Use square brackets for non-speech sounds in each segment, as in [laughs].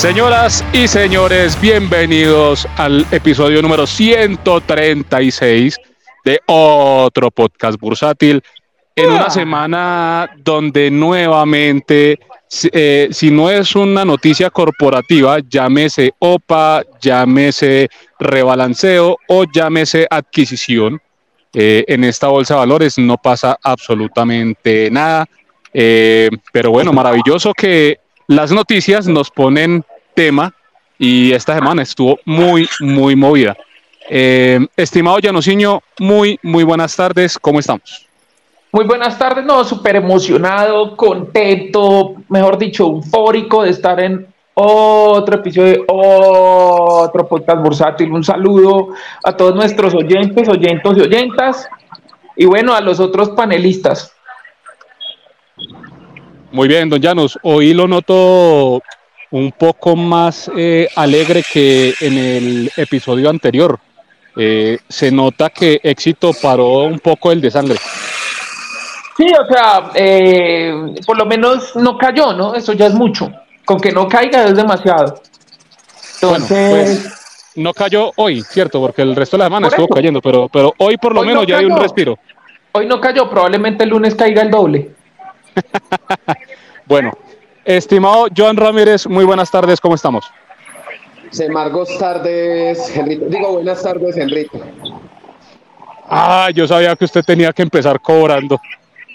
Señoras y señores, bienvenidos al episodio número 136 de otro podcast bursátil. En una semana donde nuevamente, eh, si no es una noticia corporativa, llámese OPA, llámese rebalanceo o llámese adquisición, eh, en esta bolsa de valores no pasa absolutamente nada. Eh, pero bueno, maravilloso que las noticias nos ponen tema y esta semana estuvo muy, muy movida. Eh, estimado Janosiño, muy, muy buenas tardes, ¿cómo estamos? Muy buenas tardes, no, súper emocionado, contento, mejor dicho, eufórico de estar en otro episodio, otro podcast bursátil. Un saludo a todos nuestros oyentes, oyentes y oyentas, y bueno, a los otros panelistas. Muy bien, don Llanos, hoy lo noto un poco más eh, alegre que en el episodio anterior. Eh, se nota que éxito paró un poco el de sangre. Sí, o sea, eh, por lo menos no cayó, ¿no? Eso ya es mucho. Con que no caiga es demasiado. Entonces. Pues, no cayó hoy, cierto, porque el resto de la semana estuvo cayendo, pero, pero hoy por lo menos ya hay un respiro. Hoy no cayó, probablemente el lunes caiga el doble. [laughs] bueno, estimado Joan Ramírez, muy buenas tardes, ¿cómo estamos? Semargos tardes, Enrique. Digo, buenas tardes, Enrique. Ah, yo sabía que usted tenía que empezar cobrando.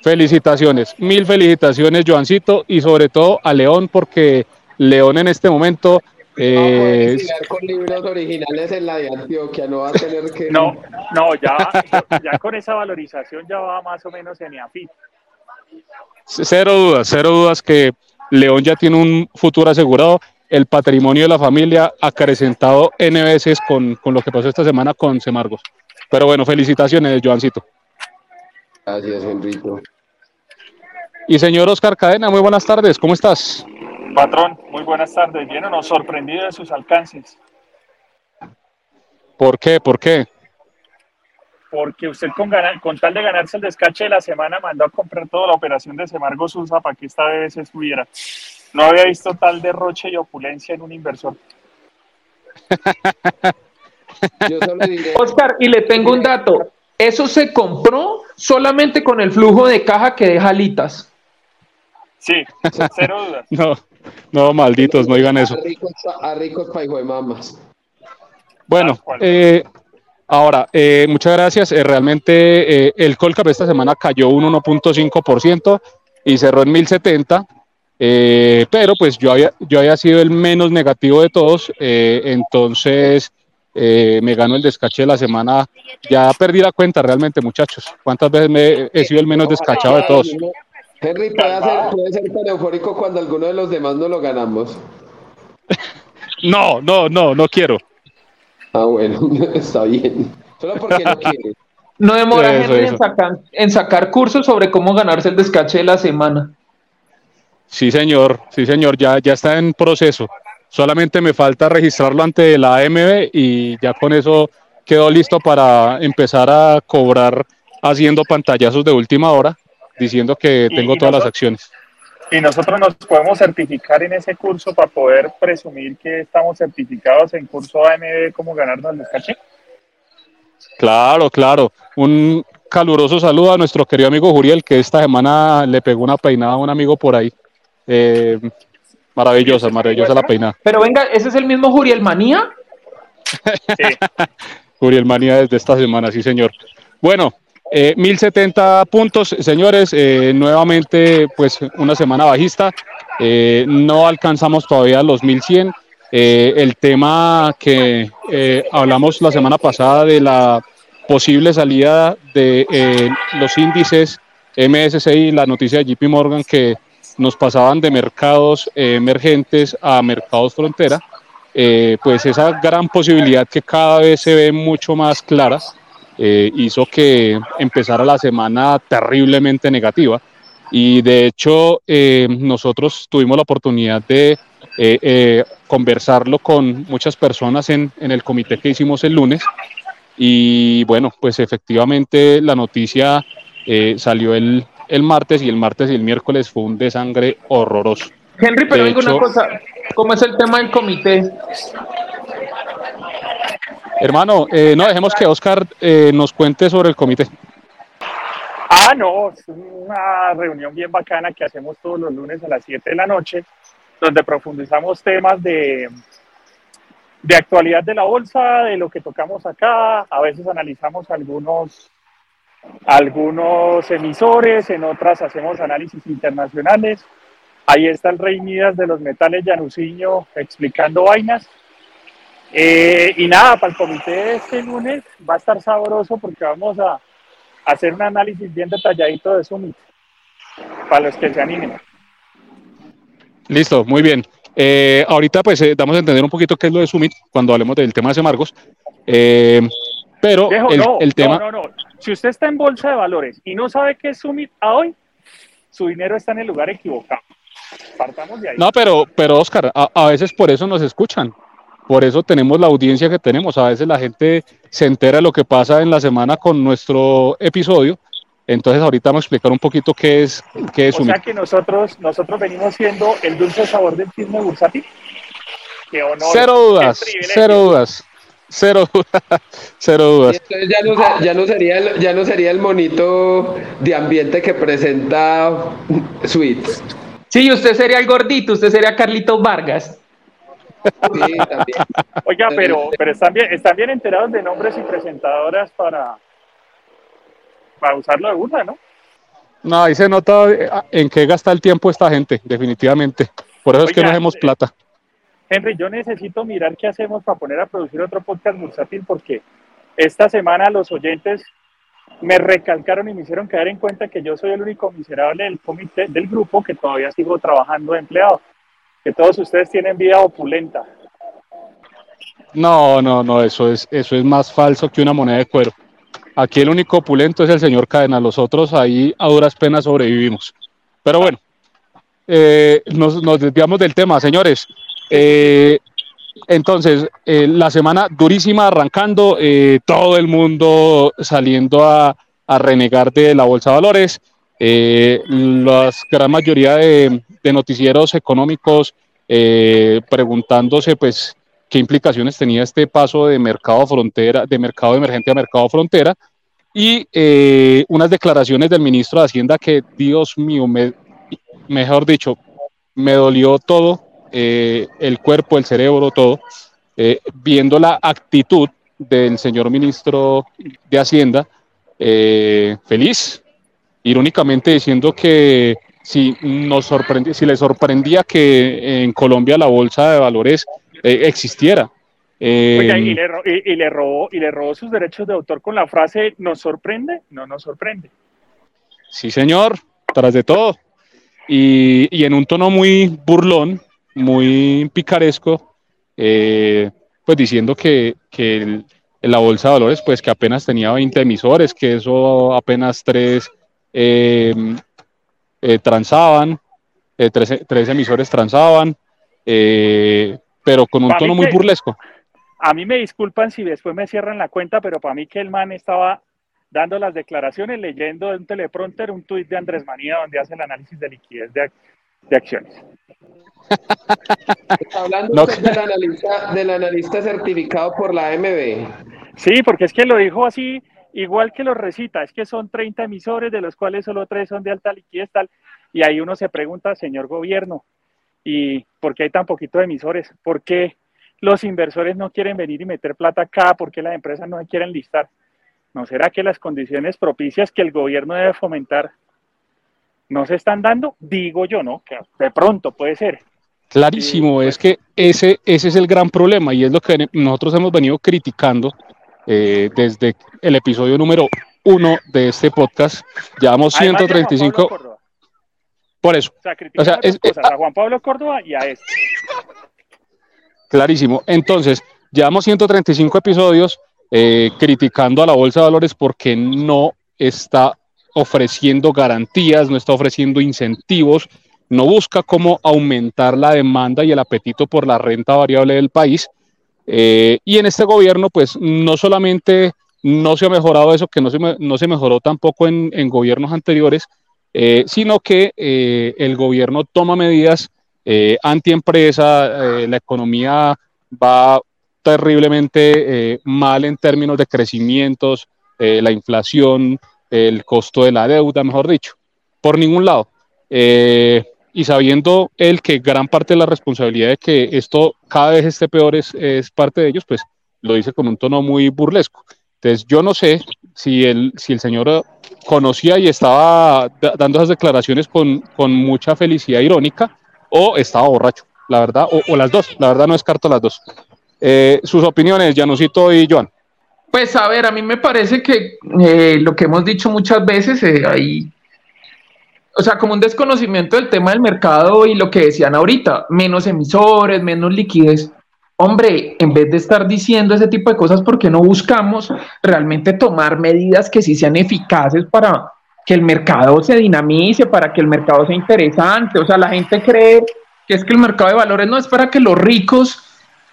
Felicitaciones, mil felicitaciones, Joancito, y sobre todo a León, porque León en este momento. Eh, no con libros originales en la de Antioquia, no va a tener que. No, no, ya, ya con esa valorización ya va más o menos en EAFIT. Cero dudas, cero dudas que León ya tiene un futuro asegurado. El patrimonio de la familia acrecentado N veces con, con lo que pasó esta semana con Semargos. Pero bueno, felicitaciones, Joancito. Gracias, Enrico. Y señor Oscar Cadena, muy buenas tardes, ¿cómo estás? Patrón, muy buenas tardes. Bien nos sorprendido de sus alcances. ¿Por qué? ¿Por qué? Porque usted con, con tal de ganarse el descache de la semana mandó a comprar toda la operación de Semargo Susa para que esta vez estuviera. No había visto tal derroche y opulencia en un inversor. [laughs] Oscar, y le tengo un dato. Eso se compró solamente con el flujo de caja que deja alitas. Sí, cero [laughs] dudas. no, no, malditos, no digan eso. A ricos, a de mamas. Bueno, eh, ahora, eh, muchas gracias. Eh, realmente el Colcap esta semana cayó un 1.5% y cerró en 1070. pero pues yo había, yo había sido el menos negativo de todos, entonces me gano el descache de la semana. Ya perdí la cuenta realmente, muchachos. ¿Cuántas veces me he sido el menos descachado de todos? Henry, ¿puede ser, puede ser tan eufórico cuando alguno de los demás no lo ganamos. [laughs] no, no, no, no quiero. Ah, bueno, [laughs] está bien. Solo porque no quiere. [laughs] No demora Henry En, sacar, en sacar cursos sobre cómo ganarse el descache de la semana. Sí, señor, sí, señor, ya, ya está en proceso. Solamente me falta registrarlo ante la AMB y ya con eso quedó listo para empezar a cobrar haciendo pantallazos de última hora diciendo que tengo todas las acciones. Y nosotros nos podemos certificar en ese curso para poder presumir que estamos certificados en curso AMD como ganarnos el descache. Claro, claro. Un caluroso saludo a nuestro querido amigo Juriel, que esta semana le pegó una peinada a un amigo por ahí. Eh, maravillosa, maravillosa la peinada. Pero venga, ¿ese es el mismo Juriel Manía? Sí. [laughs] Juriel Manía desde esta semana, sí, señor. Bueno, eh, 1070 puntos, señores, eh, nuevamente pues una semana bajista, eh, no alcanzamos todavía los 1100. Eh, el tema que hablamos la semana pasada de la posible salida de los índices MSCI, la noticia de JP Morgan que nos pasaban de mercados emergentes a mercados frontera, pues esa gran posibilidad que cada vez se ve mucho más clara eh, hizo que empezara la semana terriblemente negativa. Y de hecho, eh, nosotros tuvimos la oportunidad de eh, conversarlo con muchas personas en, en, el comité que hicimos el lunes. Y bueno, pues efectivamente la noticia salió el, el martes y el martes y el miércoles fue un desangre horroroso. Henry, pero digo una cosa, ¿Cómo es el tema del comité? Hermano, eh, no dejemos que Oscar eh, nos cuente sobre el comité. Ah, no, es una reunión bien bacana que hacemos todos los lunes a las 7 de la noche, donde profundizamos temas de, de actualidad de la bolsa, de lo que tocamos acá, a veces analizamos algunos, algunos emisores, en otras hacemos análisis internacionales. Ahí está el Rey Midas de los metales Yanuciño explicando vainas. Eh, y nada, para el comité de este lunes va a estar sabroso porque vamos a hacer un análisis bien detalladito de Summit, para los que se animen. Listo, muy bien. Eh, ahorita pues eh, damos a entender un poquito qué es lo de Summit cuando hablemos del tema de Semargos. Eh, pero el, no, el, tema... No, no, no. Si usted está en bolsa de valores y no sabe qué es Summit a hoy, su dinero está en el lugar equivocado. Partamos de ahí. No, pero, pero Oscar, a, a veces por eso nos escuchan. Por eso tenemos la audiencia que tenemos. A veces la gente se entera de lo que pasa en la semana con nuestro episodio. Entonces ahorita vamos a explicar un poquito qué es qué es O sea que nosotros, nosotros venimos siendo el dulce sabor del chisme bursátil. Qué honor, Cero dudas, cero dudas. Cero, [laughs] cero dudas. entonces ya no, ya, no sería el, ya no sería el monito de ambiente que presenta Sweets. Sí, usted sería el gordito, usted sería Carlitos Vargas. Sí, también. Oiga, pero, pero están, bien, están bien enterados de nombres y presentadoras para, para usarlo de burla, ¿no? No, ahí se nota eh, en qué gasta el tiempo esta gente, definitivamente. Por eso es que no hacemos eh, plata. Henry, yo necesito mirar qué hacemos para poner a producir otro podcast bursátil porque esta semana los oyentes me recalcaron y me hicieron caer en cuenta que yo soy el único miserable del comité, del grupo que todavía sigo trabajando de empleado. Que todos ustedes tienen vida opulenta. No, no, no, eso es, eso es más falso que una moneda de cuero. Aquí el único opulento es el señor Cadena, los otros ahí a duras penas sobrevivimos. Pero bueno, eh, nos, nos desviamos del tema, señores. Eh, entonces, eh, la semana durísima arrancando, todo el mundo saliendo a, a renegar de la Bolsa de Valores. Eh, la gran mayoría de, de noticieros económicos eh, preguntándose, pues, qué implicaciones tenía este paso de mercado frontera, de mercado emergente a mercado frontera, y eh, unas declaraciones del ministro de Hacienda que, Dios mío, me, mejor dicho, me dolió todo, eh, el cuerpo, el cerebro, todo, eh, viendo la actitud del señor ministro de Hacienda, eh, feliz, irónicamente diciendo que si nos sorprendía, si le sorprendía que en Colombia la bolsa de valores eh, existiera. Eh, Oiga, y le, y, y le robó, y le robó sus derechos de autor con la frase ¿nos sorprende? No nos sorprende. Sí, señor, tras de todo. Y, y en un tono muy burlón, muy picaresco, eh, pues diciendo que, que el- la bolsa de valores, pues que apenas tenía 20 emisores, que eso apenas tres eh, eh, transaban, eh, tres, tres emisores transaban, eh, pero con un tono muy que- burlesco. A mí me disculpan si después me cierran la cuenta, pero para mí que el man estaba dando las declaraciones, leyendo en un teleprompter un tuit de Andrés Manía donde hace el análisis de liquidez de, de acciones. Está hablando No. usted del, analista, del analista certificado por la AMB. Sí, porque es que lo dijo así, igual que lo recita, es que son 30 emisores, de los cuales solo tres son de alta liquidez, tal, y ahí uno se pregunta, señor gobierno, ¿y por qué hay tan poquito de emisores? ¿Por qué los inversores no quieren venir y meter plata acá? ¿Por qué las empresas no se quieren listar? ¿No será que las condiciones propicias que el gobierno debe fomentar no se están dando? Digo yo, ¿no? Que de pronto puede ser. Clarísimo, Sí, es que ese, ese es el gran problema y es lo que nosotros hemos venido criticando eh, desde el episodio número uno de este podcast. Llevamos Además de Juan Pablo 135, Córdoba. por eso, O sea, O sea, dos es- cosas, a Juan Pablo Córdoba y a este. clarísimo. Entonces, llevamos 135 episodios eh, criticando a la Bolsa de Valores porque no está ofreciendo garantías, no está ofreciendo incentivos, no busca cómo aumentar la demanda y el apetito por la renta variable del país. Eh, y en este gobierno, pues no solamente no se ha mejorado eso, que no se, no se mejoró tampoco en, gobiernos anteriores, eh, sino que eh, el gobierno toma medidas antiempresa, la economía va terriblemente mal en términos de crecimientos, la inflación, el costo de la deuda, mejor dicho, por ningún lado. Y sabiendo él que gran parte de la responsabilidad de que esto cada vez esté peor es, es parte de ellos, pues lo dice con un tono muy burlesco. Entonces, yo no sé si el, si el señor conocía y estaba dando esas declaraciones con, con mucha felicidad irónica o estaba borracho, la verdad, o, las dos, la verdad no descarto las dos. Eh, sus opiniones, Janusito y Joan. Pues a ver, a mí me parece que eh, lo que hemos dicho muchas veces, eh, ahí, o sea, como un desconocimiento del tema del mercado y lo que decían ahorita, menos emisores, menos liquidez hombre, en vez de estar diciendo ese tipo de cosas, ¿por qué no buscamos realmente tomar medidas que sí sean eficaces para que el mercado se dinamice, para que el mercado sea interesante? O sea, la gente cree que es que el mercado de valores no es para que los ricos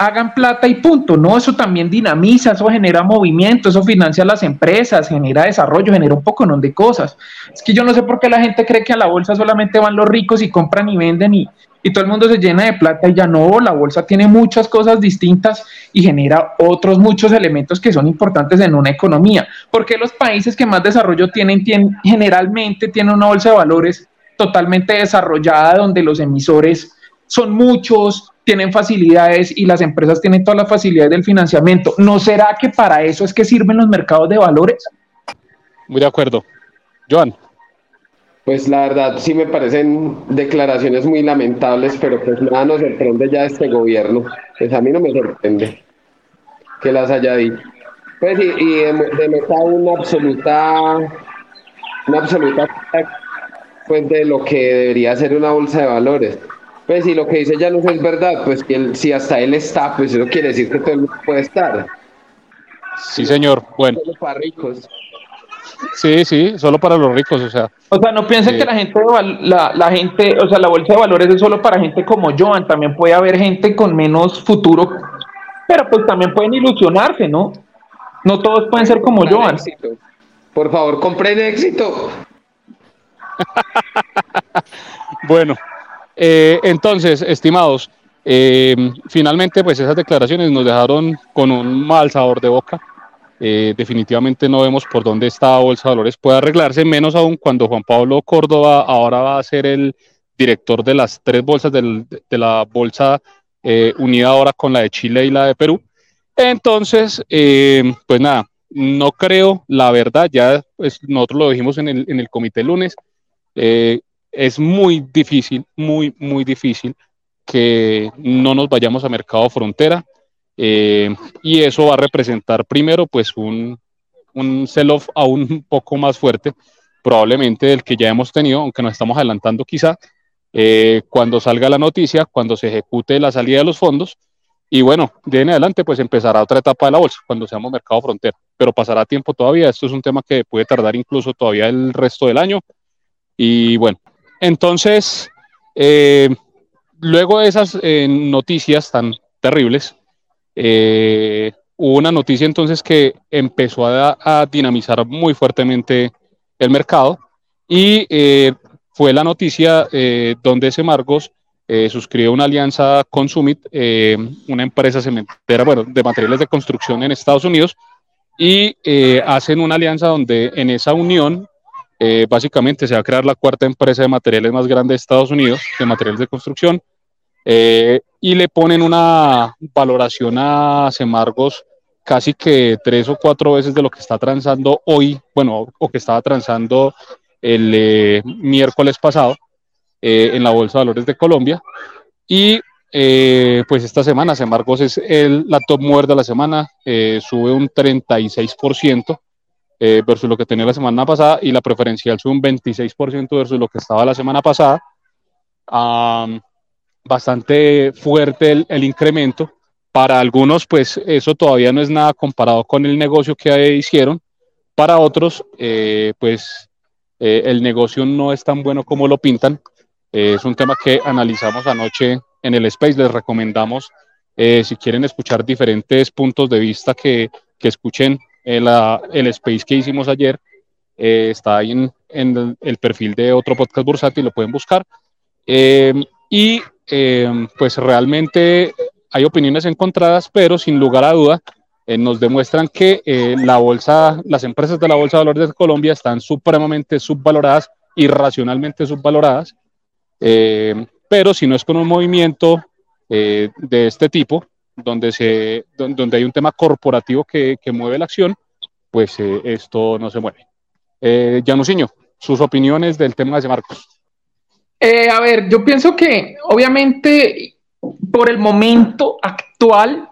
hagan plata y punto. No, eso también dinamiza, eso genera movimiento, eso financia las empresas, genera desarrollo, genera un poco de cosas. Es que yo no sé por qué la gente cree que a la bolsa solamente van los ricos y compran y venden y, y todo el mundo se llena de plata y ya no, la bolsa tiene muchas cosas distintas y genera otros muchos elementos que son importantes en una economía. Porque los países que más desarrollo tienen, tienen generalmente tienen una bolsa de valores totalmente desarrollada donde los emisores son muchos, tienen facilidades y las empresas tienen todas las facilidades del financiamiento. ¿No será que para eso es que sirven los mercados de valores? Muy de acuerdo. Joan. Pues la verdad sí me parecen declaraciones muy lamentables, pero pues nada nos sorprende ya este gobierno. Pues a mí no me sorprende que las haya dicho. Pues y, y de, una absoluta, una absoluta pues de lo que debería ser una bolsa de valores. Pues si lo que dice ya no es verdad, pues que si hasta él está, pues eso quiere decir que todo el mundo puede estar. Sí, señor. Bueno. para ricos. Sí, sí, solo para los ricos, o sea. O sea, no piensen que la gente, la, la, gente, o sea, la bolsa de valores es solo para gente como Joan, también puede haber gente con menos futuro, pero pues también pueden ilusionarse, ¿no? No todos pueden ser como Joan. Por favor, compren éxito. [laughs] bueno, eh, entonces, estimados, eh, finalmente, pues esas declaraciones nos dejaron con un mal sabor de boca. Eh, definitivamente no vemos por dónde esta bolsa de valores puede arreglarse, menos aún cuando Juan Pablo Córdoba ahora va a ser el director de las tres bolsas de la bolsa unida ahora con la de Chile y la de Perú. Entonces, pues nada, no creo, la verdad, ya pues, nosotros lo dijimos en el, en el comité lunes, es muy difícil, muy, muy difícil que no nos vayamos a mercado frontera. Eh, y eso va a representar primero pues un, un sell-off aún un poco más fuerte, probablemente del que ya hemos tenido, aunque nos estamos adelantando quizá, eh, cuando salga la noticia, cuando se ejecute la salida de los fondos. Y bueno, de en adelante pues empezará otra etapa de la bolsa, cuando seamos mercado frontera, pero pasará tiempo todavía, esto es un tema que puede tardar incluso todavía el resto del año. Y bueno, entonces, eh, luego de esas eh, noticias tan terribles, eh, hubo una noticia entonces que empezó a, dinamizar muy fuertemente el mercado y fue la noticia donde Semargos suscribió una alianza con Summit, una empresa cementera, bueno, de materiales de construcción en Estados Unidos, y hacen una alianza donde en esa unión eh, básicamente se va a crear la cuarta empresa de materiales más grande de Estados Unidos, de materiales de construcción, eh, y le ponen una valoración a Semargos casi que tres o cuatro veces de lo que está transando hoy, bueno, o que estaba transando el eh, miércoles pasado en la Bolsa de Valores de Colombia. Y pues esta semana Semargos es el, la top mover de la semana, sube un 36%. Eh, versus lo que tenía la semana pasada y la preferencial sube un 26% versus lo que estaba la semana pasada. bastante fuerte el, incremento. Para algunos, pues eso todavía no es nada comparado con el negocio que hicieron. Para otros, eh, pues eh, el negocio no es tan bueno como lo pintan. es un tema que analizamos anoche en el Space. Les recomendamos, si quieren escuchar diferentes puntos de vista, que, que escuchen el, el space que hicimos ayer eh, está ahí en, en el, perfil de otro podcast bursátil, lo pueden buscar. Eh, y eh, pues realmente hay opiniones encontradas, pero sin lugar a duda eh, nos demuestran que eh, la bolsa, las empresas de la Bolsa de Valores de Colombia están supremamente subvaloradas, irracionalmente subvaloradas, pero si no es con un movimiento de este tipo, donde, se, donde hay un tema corporativo que, que mueve la acción, pues esto no se mueve. Eh, sus opiniones del tema de Marcos. Eh, a ver, yo pienso que obviamente por el momento actual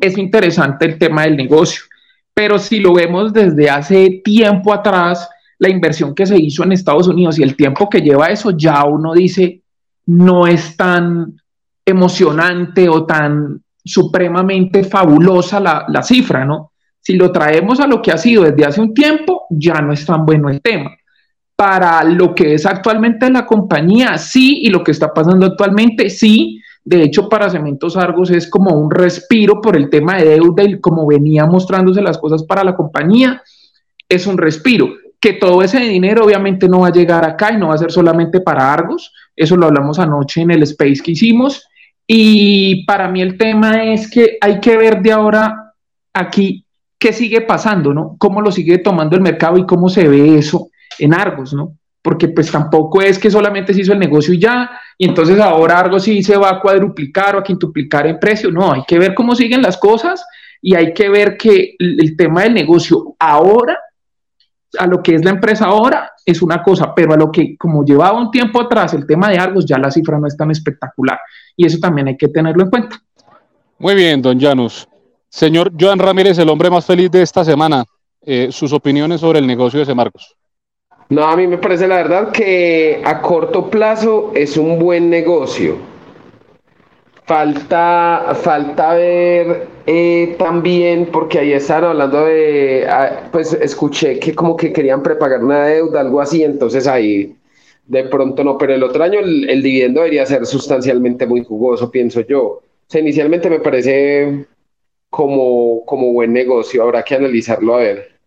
es interesante el tema del negocio, pero si lo vemos desde hace tiempo atrás, la inversión que se hizo en Estados Unidos y el tiempo que lleva eso, ya uno dice, no es tan emocionante o tan supremamente fabulosa la, la cifra, ¿no? Si lo traemos a lo que ha sido desde hace un tiempo, ya no es tan bueno el tema. Para lo que es actualmente la compañía, sí, y lo que está pasando actualmente, sí. De hecho, para Cementos Argos es como un respiro por el tema de deuda y como venía mostrándose las cosas para la compañía, es un respiro. Que todo ese dinero obviamente no va a llegar acá y no va a ser solamente para Argos, eso lo hablamos anoche en el space que hicimos. Y para mí el tema es que hay que ver de ahora aquí qué sigue pasando, ¿no? ¿Cómo lo sigue tomando el mercado y cómo se ve eso en Argos, ¿no? Porque pues tampoco es que solamente se hizo el negocio y ya, y entonces ahora Argos sí se va a cuadruplicar o a quintuplicar en precio, no, hay que ver cómo siguen las cosas y hay que ver que el tema del negocio ahora, a lo que es la empresa ahora, es una cosa, pero a lo que como llevaba un tiempo atrás el tema de Argos, ya la cifra no es tan espectacular y eso también hay que tenerlo en cuenta. Muy bien, don Janus. Señor Joan Ramírez, el hombre más feliz de esta semana, eh, sus opiniones sobre el negocio de ese Marcos. No, a mí me parece la verdad que a corto plazo es un buen negocio. Falta, falta ver eh, también, porque ahí están hablando de, ah, pues escuché que como que querían prepagar una deuda, algo así, entonces ahí de pronto no, pero el otro año el, el dividendo debería ser sustancialmente muy jugoso, pienso yo. O sea, inicialmente me parece como, como buen negocio. Habrá que analizarlo a ver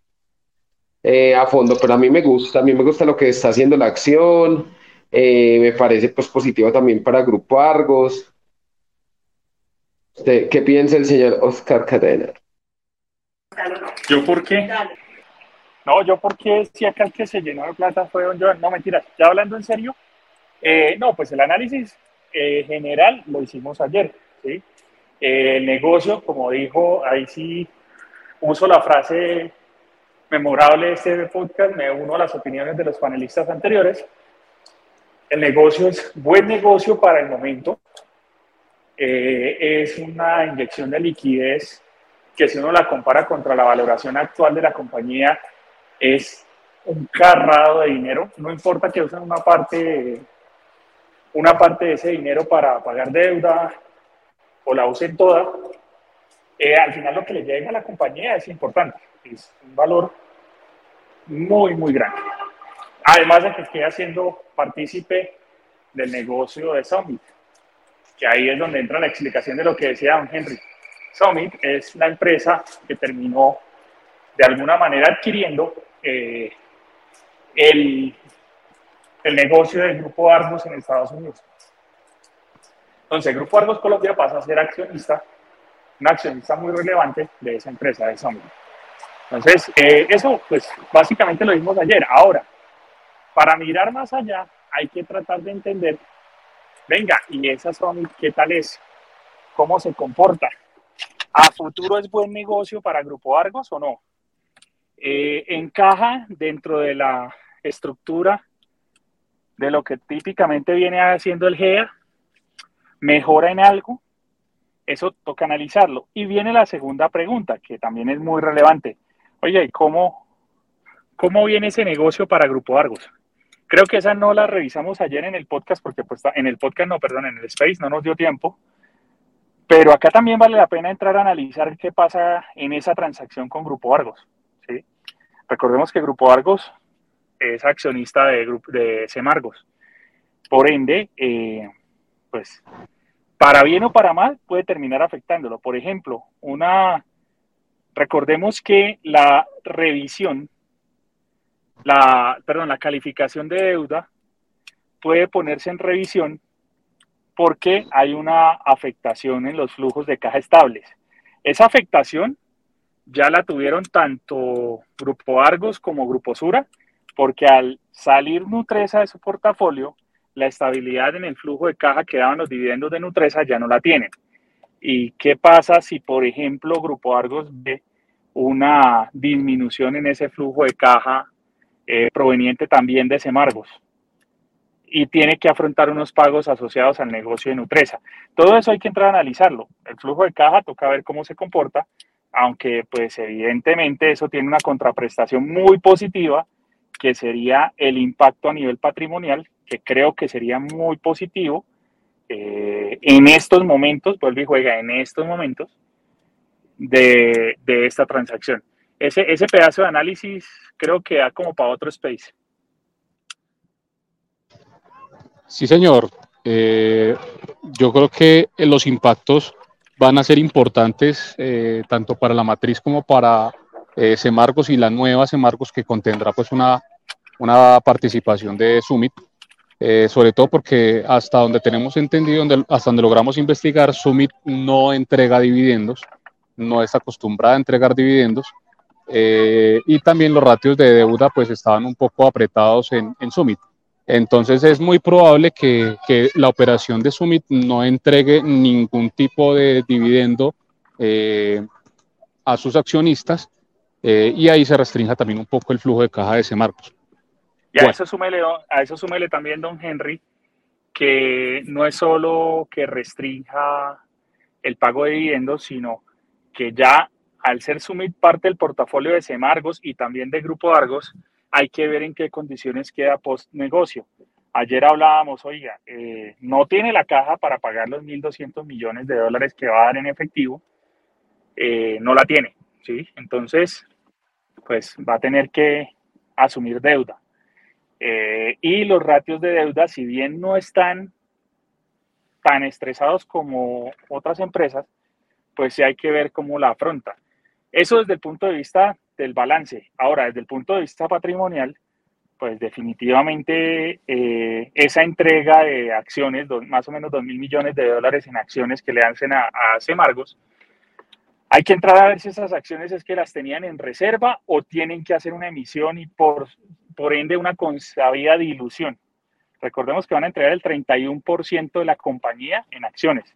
eh, a fondo, pero a mí me gusta, a mí me gusta lo que está haciendo la acción. Eh, me parece pues positivo también para Grupo Argos. ¿Qué piensa el señor Oscar Cadena? ¿Yo por qué? No, yo porque si acá el que se llenó de plata fue don Joan. No, mentiras. Ya hablando en serio, eh, no, pues el análisis general lo hicimos ayer, ¿sí? el negocio, como dijo, ahí sí uso la frase memorable de este podcast, me uno a las opiniones de los panelistas anteriores. El negocio es buen negocio para el momento. Eh, es una inyección de liquidez que si uno la compara contra la valoración actual de la compañía, es un carrado de dinero. No importa que usen una parte, una parte de ese dinero para pagar deuda, o la usen toda, eh, al final lo que le llega a la compañía es importante, es un valor muy, muy grande. Además de que esté haciendo partícipe del negocio de Summit, que ahí es donde entra la explicación de lo que decía don Henry. Summit es la empresa que terminó de alguna manera adquiriendo eh, el, el negocio del grupo Argos en Estados Unidos. Entonces, el Grupo Argos Colombia pasa a ser accionista, un accionista muy relevante de esa empresa de Summit. Entonces, eh, eso, pues, básicamente lo vimos ayer. Ahora, para mirar más allá, hay que tratar de entender, venga, ¿y esa Summit qué tal es? ¿Cómo se comporta? ¿A futuro es buen negocio para Grupo Argos o no? Eh, ¿Encaja dentro de la estructura de lo que típicamente viene haciendo el GEA? mejora en algo, eso toca analizarlo. Y viene la segunda pregunta, que también es muy relevante. Oye, ¿cómo, cómo viene ese negocio para Grupo Argos? Creo que esa no la revisamos ayer en el podcast, porque pues en el podcast, no, perdón, en el Space no nos dio tiempo. Pero acá también vale la pena entrar a analizar qué pasa en esa transacción con Grupo Argos. Recordemos que Grupo Argos es accionista de, de Semargos. Por ende, eh, pues para bien o para mal, puede terminar afectándolo. Por ejemplo, una, recordemos que la revisión, la, perdón, la calificación de deuda puede ponerse en revisión porque hay una afectación en los flujos de caja estables. Esa afectación ya la tuvieron tanto Grupo Argos como Grupo Sura, porque al salir Nutresa de su portafolio, la estabilidad en el flujo de caja que daban los dividendos de Nutresa ya no la tienen. ¿Y qué pasa si, por ejemplo, Grupo Argos ve una disminución en ese flujo de caja eh, proveniente también de Semargos? y tiene que afrontar unos pagos asociados al negocio de Nutresa. Todo eso hay que entrar a analizarlo. El flujo de caja toca ver cómo se comporta, aunque pues evidentemente eso tiene una contraprestación muy positiva, que sería el impacto a nivel patrimonial, que creo que sería muy positivo eh, en estos momentos, vuelve y juega en estos momentos de, de esta transacción. Ese, pedazo de análisis creo que da como para otro space. Sí, señor. Eh, yo creo que los impactos van a ser importantes eh, tanto para la matriz como para eh, Semargos y la nueva Semargos que contendrá pues una, una participación de Summit, eh, sobre todo porque hasta donde tenemos entendido, hasta donde logramos investigar, Summit no entrega dividendos, no está acostumbrada a entregar dividendos, y también los ratios de deuda pues estaban un poco apretados en, en Summit. Entonces es muy probable que, la operación de Summit no entregue ningún tipo de dividendo eh, a sus accionistas eh, y ahí se restrinja también un poco el flujo de caja de ese Marcos. Y a, eso súmele, a eso súmele también, don Henry, que no es solo que restrinja el pago de dividendos, sino que ya al ser Summit parte del portafolio de Semargos y también del Grupo Argos, hay que ver en qué condiciones queda post negocio. Ayer hablábamos, oiga, eh, no tiene la caja para pagar los 1.200 millones de dólares que va a dar en efectivo, eh, no la tiene, ¿sí? Entonces, pues va a tener que asumir deuda. Eh, y los ratios de deuda, si bien no están tan estresados como otras empresas, pues sí hay que ver cómo la afronta. Eso desde el punto de vista del balance. Ahora, desde el punto de vista patrimonial, pues definitivamente eh, esa entrega de acciones, más o menos 2 mil millones de dólares en acciones que le hacen a, a Semargos, hay que entrar a ver si esas acciones es que las tenían en reserva o tienen que hacer una emisión y por, por ende una consabida dilución. Recordemos que van a entregar el 31% de la compañía en acciones.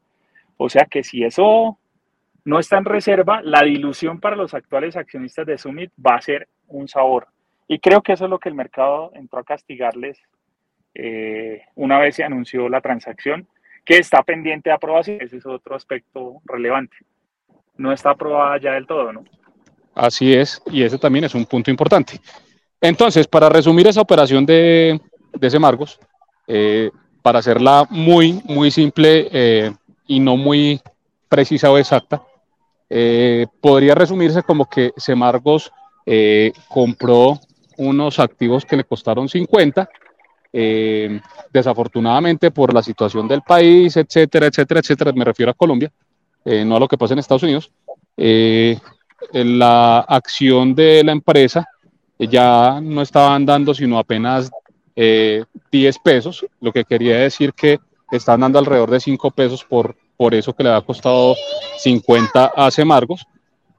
O sea que si eso no está en reserva, la dilución para los actuales accionistas de Summit va a ser un sabor. Y creo que eso es lo que el mercado entró a castigarles eh, una vez se anunció la transacción, que está pendiente de aprobación. Ese es otro aspecto relevante. No está aprobada ya del todo, ¿no? Así es, y ese también es un punto importante. Entonces, para resumir esa operación de, de Semargos, eh, para hacerla muy, muy simple eh, y no muy precisa o exacta, eh, podría resumirse como que Semargos eh, compró unos activos que le costaron 50, eh, desafortunadamente por la situación del país, etcétera, etcétera, etcétera, me refiero a Colombia, no a lo que pasa en Estados Unidos, la acción de la empresa ya no estaban dando sino apenas 10 pesos, lo que quería decir que están dando alrededor de 5 pesos por, por eso que le ha costado 50 a Semargos.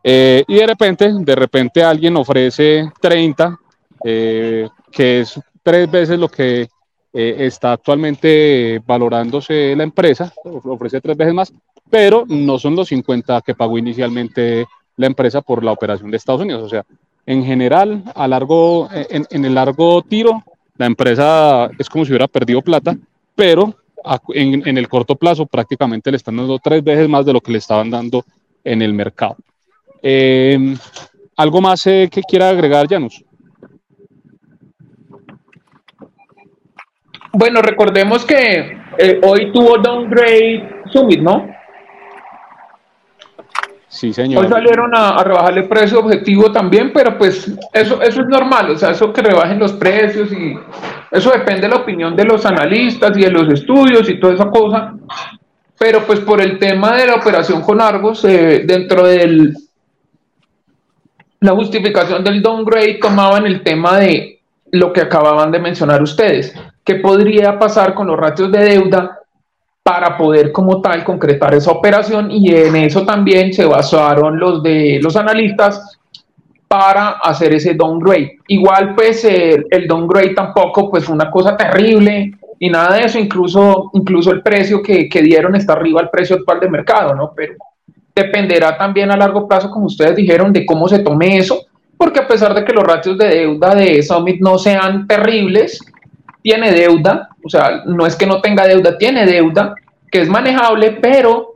Eh, y de repente, de repente alguien ofrece 30, eh, que es tres veces lo que eh, está actualmente valorándose la empresa, ofrece tres veces más, pero no son los 50 que pagó inicialmente la empresa por la operación de Estados Unidos. O sea, en general, a largo, en, en el largo tiro, la empresa es como si hubiera perdido plata, pero en, el corto plazo prácticamente le están dando tres veces más de lo que le estaban dando en el mercado. Em, ¿Algo más eh, que quiera agregar, Janus? Bueno, recordemos que eh, hoy tuvo downgrade Summit, ¿no? Sí, señor. Hoy salieron a, a, rebajarle precio objetivo también, pero pues eso, eso es normal, o sea, eso que rebajen los precios y eso depende de la opinión de los analistas y de los estudios y toda esa cosa. Pero pues por el tema de la operación con Argos, eh, dentro de la justificación del downgrade tomaban el tema de lo que acababan de mencionar ustedes, qué podría pasar con los ratios de deuda para poder como tal concretar esa operación y en eso también se basaron los de los analistas para hacer ese downgrade. Igual pues el downgrade tampoco pues una cosa terrible y nada de eso, incluso, incluso el precio que, que dieron está arriba al precio actual de mercado, ¿no? Pero dependerá también a largo plazo, como ustedes dijeron, de cómo se tome eso, porque a pesar de que los ratios de deuda de Summit no sean terribles, tiene deuda, o sea, no es que no tenga deuda, tiene deuda, que es manejable, pero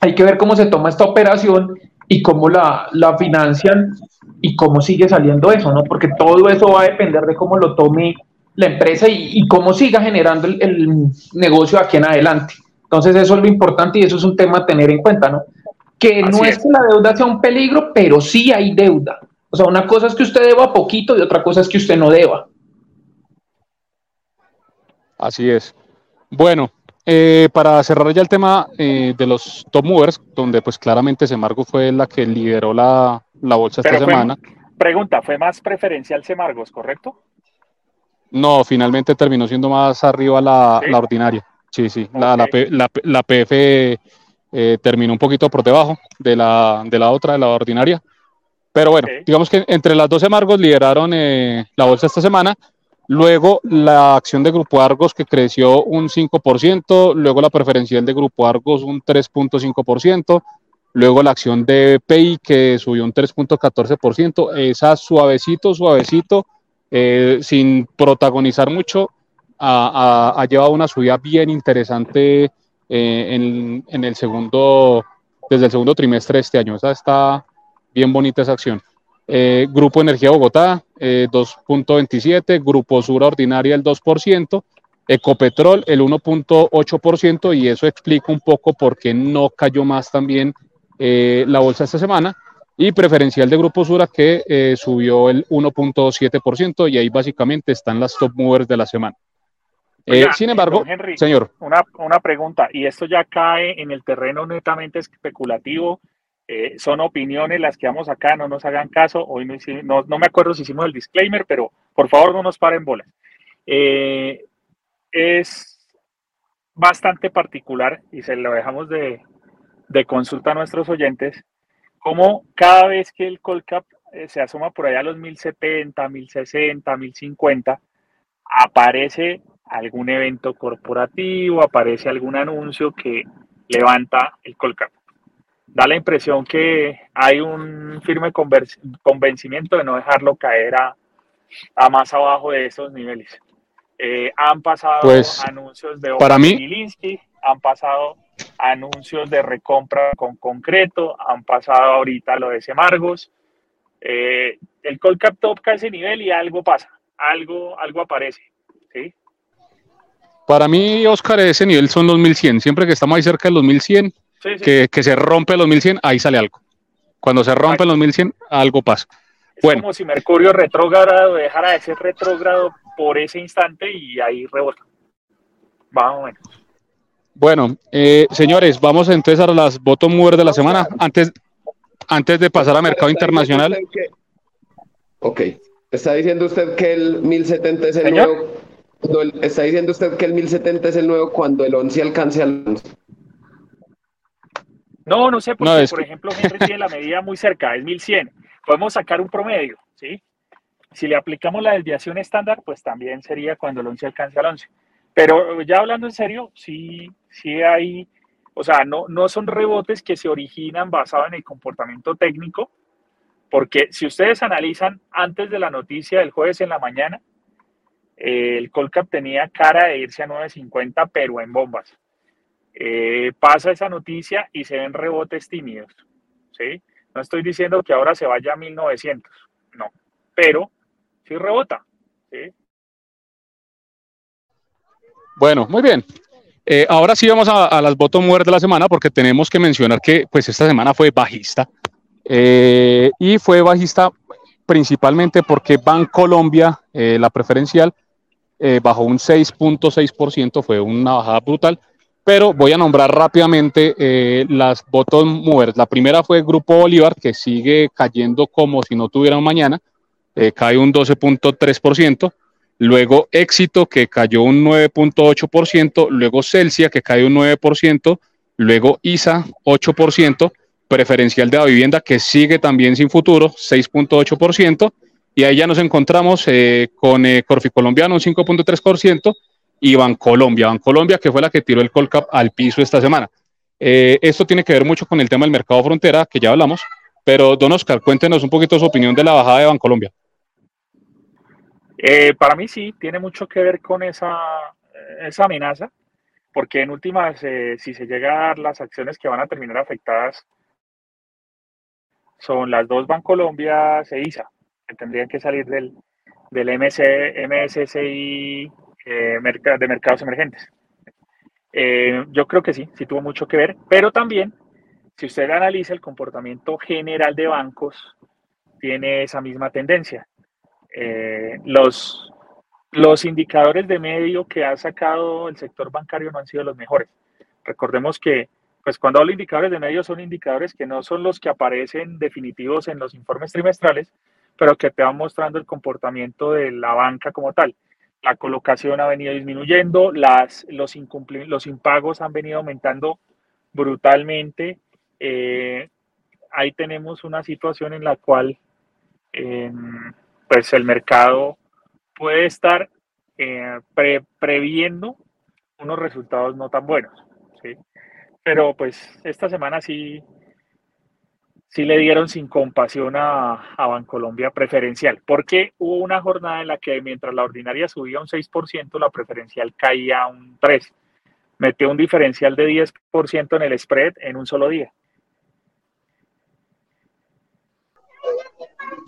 hay que ver cómo se toma esta operación y cómo la, la financian y cómo sigue saliendo eso, ¿no? Porque todo eso va a depender de cómo lo tome la empresa y, cómo siga generando el, el, negocio aquí en adelante. Entonces eso es lo importante y eso es un tema a tener en cuenta, ¿no? Que no es. que la deuda sea un peligro, pero sí hay deuda. O sea, una cosa es que usted deba poquito y otra cosa es que usted no deba. Así es. Bueno, eh, para cerrar ya el tema eh, de los top movers, donde pues claramente Semargo fue la que lideró la, la bolsa esta semana. Pregunta, ¿fue más preferencial Semargos, correcto? No, finalmente terminó siendo más arriba la, la ordinaria. Sí, sí, la, la, la, PF eh, terminó un poquito por debajo de la, de la otra, de la ordinaria. Pero bueno, digamos que entre las dos Semargos lideraron la bolsa esta semana Luego la acción de Grupo Argos que creció un 5%, luego la preferencial de Grupo Argos un 3.5%, luego la acción de PI que subió un 3.14%, esa suavecito, suavecito, eh, sin protagonizar mucho, ha, llevado una subida bien interesante eh, en, en, el segundo, desde el segundo trimestre de este año. Esa está bien bonita esa acción. Eh, Grupo Energía Bogotá, 2.27, eh, Grupo Sura Ordinaria el 2%, Ecopetrol el 1.8% y eso explica un poco por qué no cayó más también eh, la bolsa esta semana y preferencial de Grupo Sura que subió el 1.7% y ahí básicamente están las top movers de la semana. sin embargo, señor. Una, una pregunta, y esto ya cae en el terreno netamente especulativo eh, son opiniones las que vamos acá, no nos hagan caso. Hoy no, no, me acuerdo si hicimos el disclaimer, pero por favor no nos paren bolas. Eh, es bastante particular y se lo dejamos de, de, consulta a nuestros oyentes, como cada vez que el Colcap eh, se asoma por allá a los 1070, 1060, 1050, aparece algún evento corporativo, aparece algún anuncio que levanta el Colcap da la impresión que hay un firme convencimiento de no dejarlo caer a, más abajo de esos niveles. Eh, han pasado pues, anuncios de para mí, han pasado anuncios de recompra con concreto, han pasado ahorita lo de Semargos. Eh, el Colcap toca ese nivel y algo pasa, algo, algo aparece. ¿sí? Para mí, Oscar, ese nivel son los 1100. Siempre que estamos ahí cerca de los 1100, que, se rompe los 1100, ahí sale algo. Cuando se rompe los 1100, algo pasa. Es bueno. como si Mercurio retrógrado dejara de ser retrógrado por ese instante y ahí rebota. Vamos Bueno, eh, señores, vamos entonces a las bottom movers de la semana. Antes, antes de pasar a mercado internacional. Ok. ¿Está diciendo usted que el 1070 es el nuevo? ¿Está diciendo usted que el 1070 es el nuevo cuando el 11 alcance al 11? No, no sé, porque por ejemplo Henry tiene la medida muy cerca, es 1100. Podemos sacar un promedio, ¿sí? Si le aplicamos la desviación estándar, pues también sería cuando el 11 alcance al 11. Pero ya hablando en serio, sí, sí hay, o sea, no, no son rebotes que se originan basados en el comportamiento técnico, porque si ustedes analizan antes de la noticia del jueves en la mañana, el Colcap tenía cara de irse a 9.50, pero en bombas. Eh, pasa esa noticia y se ven rebotes tímidos. ¿sí? No estoy diciendo que ahora se vaya a 1900, no, pero sí rebota. ¿sí? Bueno, muy bien. Eh, ahora sí vamos a, las movers de la semana porque tenemos que mencionar que pues esta semana fue bajista eh, y fue bajista principalmente porque Bancolombia, Colombia, la preferencial, bajó un 6.6%, fue una bajada brutal pero voy a nombrar rápidamente eh, las bottom movers. La primera fue Grupo Bolívar, que sigue cayendo como si no tuviera mañana, eh, cae un 12.3%. luego Éxito que cayó un 9.8%, luego Celsia que cayó un 9%, luego ISA 8%, preferencial de la vivienda que sigue también sin futuro 6.8%, y ahí ya nos encontramos eh, con eh, Corfi Colombiano un 5.3% y Bancolombia, Bancolombia que fue la que tiró el Colcap al piso esta semana. Eh, esto tiene que ver mucho con el tema del mercado frontera, que ya hablamos, pero don Oscar, cuéntenos un poquito su opinión de la bajada de Bancolombia. Eh, para mí sí, tiene mucho que ver con esa, amenaza, porque en últimas, eh, si se llega a dar las acciones que van a terminar afectadas, son las dos Bancolombia e ISA, que tendrían que salir del, del MC, MSCI de mercados emergentes. Eh, yo creo que sí, sí tuvo mucho que ver, pero también, si usted analiza el comportamiento general de bancos, tiene esa misma tendencia. Eh, los, los indicadores de medio que ha sacado el sector bancario no han sido los mejores. Recordemos que, pues cuando hablo de indicadores de medio, son indicadores que no son los que aparecen definitivos en los informes trimestrales, pero que te van mostrando el comportamiento de la banca como tal la colocación ha venido disminuyendo, las, los, los impagos han venido aumentando brutalmente. Eh, ahí tenemos una situación en la cual em, pues el mercado puede estar eh, previendo unos resultados no tan buenos. Pero pues esta semana sí sí le dieron sin compasión a, a Bancolombia preferencial, porque hubo una jornada en la que mientras la ordinaria subía un 6%, la preferencial caía un 3%. Metió un diferencial de 10% en el spread en un solo día.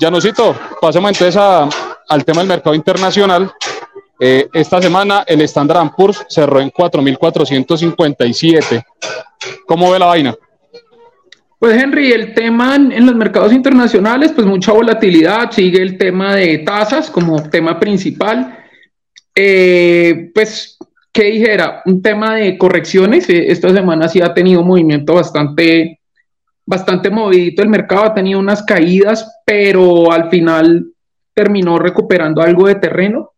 Janusito, pasemos entonces al tema del mercado internacional. Eh, esta semana el Standard Poor's cerró en 4.457. ¿Cómo ve la vaina? Pues Henry, el tema en, los mercados internacionales, pues mucha volatilidad, sigue el tema de tasas como tema principal. Eh, pues, ¿qué dijera? Un tema de correcciones. Eh, esta semana sí ha tenido un movimiento bastante, bastante movidito. El mercado ha tenido unas caídas, pero al final terminó recuperando algo de terreno.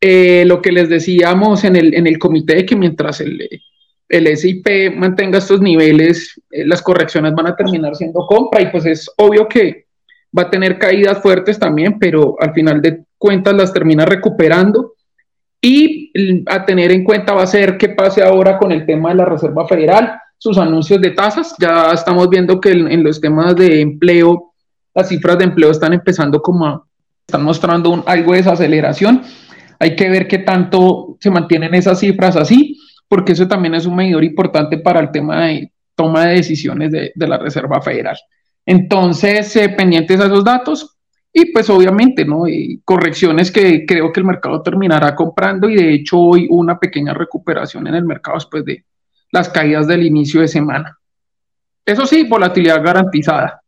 Eh, lo que les decíamos en el, en el comité, que mientras el, el SIP mantenga estos niveles, eh, las correcciones van a terminar siendo compra y pues es obvio que va a tener caídas fuertes también, pero al final de cuentas las termina recuperando. Y a tener en cuenta va a ser qué pase ahora con el tema de la Reserva Federal, sus anuncios de tasas. Ya estamos viendo que en, los temas de empleo, las cifras de empleo están empezando como a, están mostrando algo de desaceleración. Hay que ver qué tanto se mantienen esas cifras así porque eso también es un medidor importante para el tema de toma de decisiones de, la Reserva Federal. Entonces, eh, pendientes a esos datos y pues obviamente, ¿no? Y correcciones que creo que el mercado terminará comprando y de hecho hoy una pequeña recuperación en el mercado después de las caídas del inicio de semana. Eso sí, volatilidad garantizada.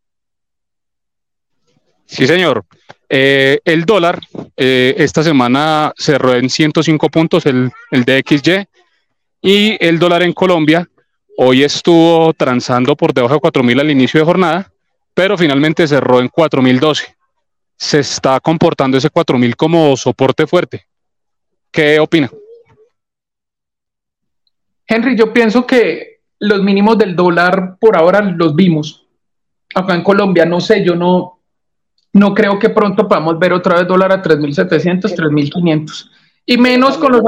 Sí, señor. Eh, el dólar eh, esta semana cerró en 105 puntos, el, el DXY, y el dólar en Colombia hoy estuvo transando por debajo de 4.000 al inicio de jornada, pero finalmente cerró en 4.012. Se está comportando ese 4.000 como soporte fuerte. ¿Qué opina? Henry, yo pienso que los mínimos del dólar por ahora los vimos. Acá en Colombia, no sé, yo no, no creo que pronto podamos ver otra vez dólar a 3.700, 3.500. Y menos con los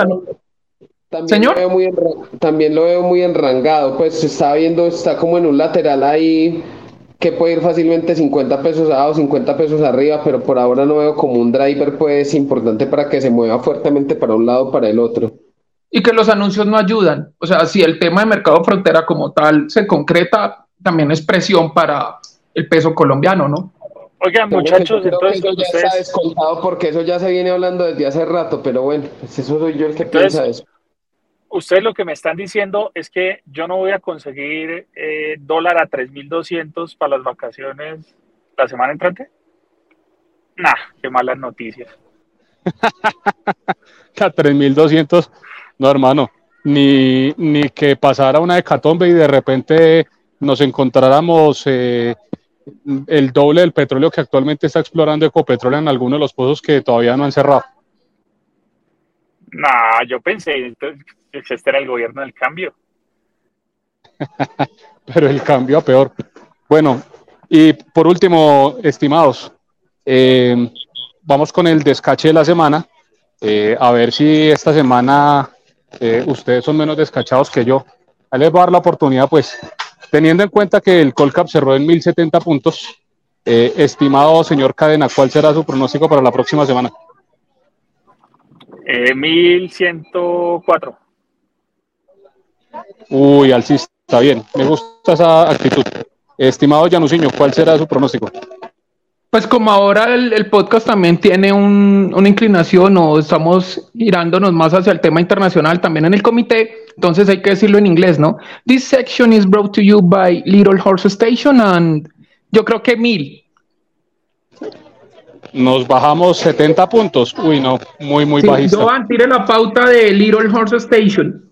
también Lo veo muy también lo veo muy enrangado, pues se está viendo, está como en un lateral ahí que puede ir fácilmente 50 pesos abajo, 50 pesos arriba, pero por ahora no veo como un driver pues importante para que se mueva fuertemente para un lado o para el otro. Y que los anuncios no ayudan. O sea, si el tema de mercado frontera como tal se concreta, también es presión para el peso colombiano, ¿no? Oigan, muchachos, entonces. Eso ya está descontado porque eso ya se viene hablando desde hace rato, pero bueno, pues eso soy yo el que piensa eso ustedes lo que me están diciendo es que yo no voy a conseguir eh, dólar a 3.200 para las vacaciones la semana entrante. Nah, qué malas noticias. [laughs] a 3.200, no hermano, ni, ni que pasara una hecatombe y de repente nos encontráramos eh, el doble del petróleo que actualmente está explorando Ecopetrol en algunos de los pozos que todavía no han cerrado. No, yo pensé, que este era el gobierno del cambio. [laughs] Pero el cambio a peor. Bueno, y por último, estimados, eh, vamos con el descache de la semana. Eh, a ver si esta semana eh, ustedes son menos descachados que yo. Ahí les voy a dar la oportunidad, pues, teniendo en cuenta que el Colcap cerró en 1070 puntos, estimado señor Cadena, ¿cuál será su pronóstico para la próxima semana? 1104. Uy, alcista, está bien. Me gusta esa actitud. Estimado Januciño, ¿cuál será su pronóstico? Pues como ahora el, podcast también tiene una inclinación o estamos girándonos más hacia el tema internacional también en el comité, entonces hay que decirlo en inglés, ¿no? This section is brought to you by Little Horse Station and yo creo que mil. Nos bajamos 70 puntos. Uy, no, muy, muy sí, bajista. Joan, tire la pauta de Little Horse Station.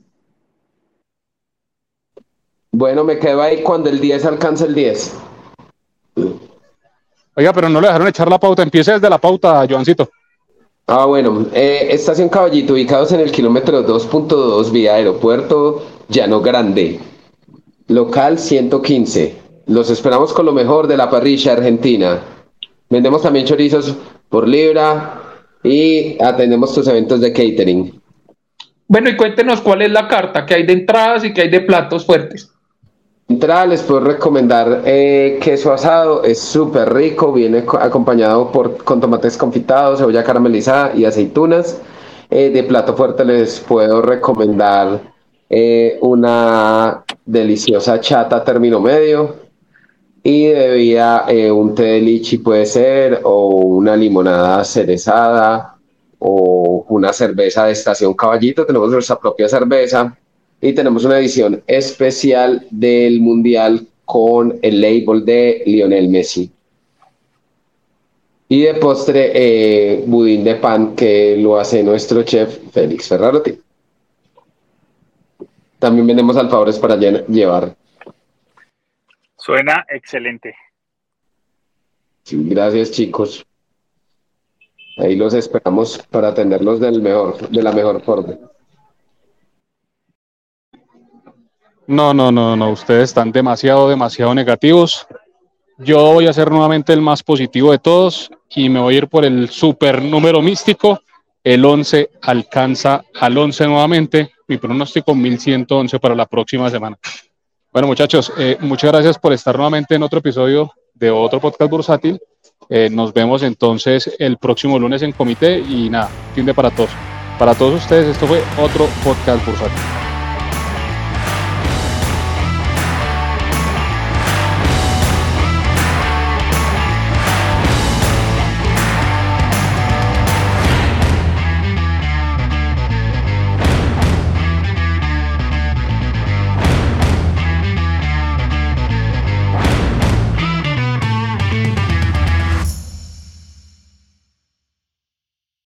Bueno, me quedo ahí cuando el 10 alcanza el 10. Oiga, pero no le dejaron echar la pauta. Empiece desde la pauta, Joancito. Ah, bueno. Eh, estación Caballito, ubicados en el kilómetro 2.2 vía aeropuerto Llano Grande. Local 115. Los esperamos con lo mejor de la parrilla argentina. Vendemos también chorizos por libra y atendemos tus eventos de catering. Bueno, y cuéntenos cuál es la carta que hay de entradas y que hay de platos fuertes. Les puedo recomendar eh, queso asado, es súper rico, viene acompañado por, con tomates confitados, cebolla caramelizada y aceitunas. Eh, de plato fuerte les puedo recomendar eh, una deliciosa chata término medio y de bebida un té de lichi puede ser o una limonada cerezada o una cerveza de estación caballito, tenemos nuestra propia cerveza y tenemos una edición especial del Mundial con el label de Lionel Messi. Y de postre, eh, budín de pan que lo hace nuestro chef Félix Ferrarotti. También vendemos alfajores para llevar. Suena excelente. Sí, gracias chicos. Ahí los esperamos para atenderlos del mejor, de la mejor forma. No, no, no, no, ustedes están demasiado, demasiado negativos. Yo voy a ser nuevamente el más positivo de todos y me voy a ir por el super número místico. El 11 alcanza al 11 nuevamente. Mi pronóstico 1111 para la próxima semana. Bueno, muchachos, eh, muchas gracias por estar nuevamente en otro episodio de otro podcast bursátil. Eh, nos vemos entonces el próximo lunes en comité y nada, fin para todos. Para todos ustedes, esto fue otro podcast bursátil.